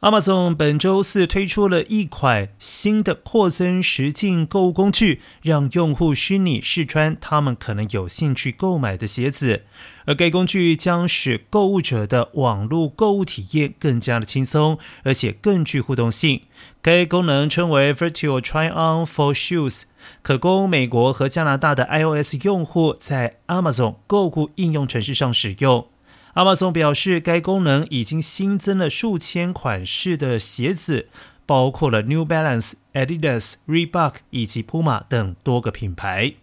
Amazon 本周四推出了一款新的扩增实境购物工具，让用户虚拟试穿他们可能有兴趣购买的鞋子。而该工具将使购物者的网络购物体验更加的轻松，而且更具互动性。该功能称为 Virtual Try On for Shoes，可供美国和加拿大的 iOS 用户在 Amazon 购物应用程式上使用。Amazon 表示，该功能已经新增了数千款式的鞋子，包括了 New Balance、Adidas、Reebok 以及 Puma 等多个品牌。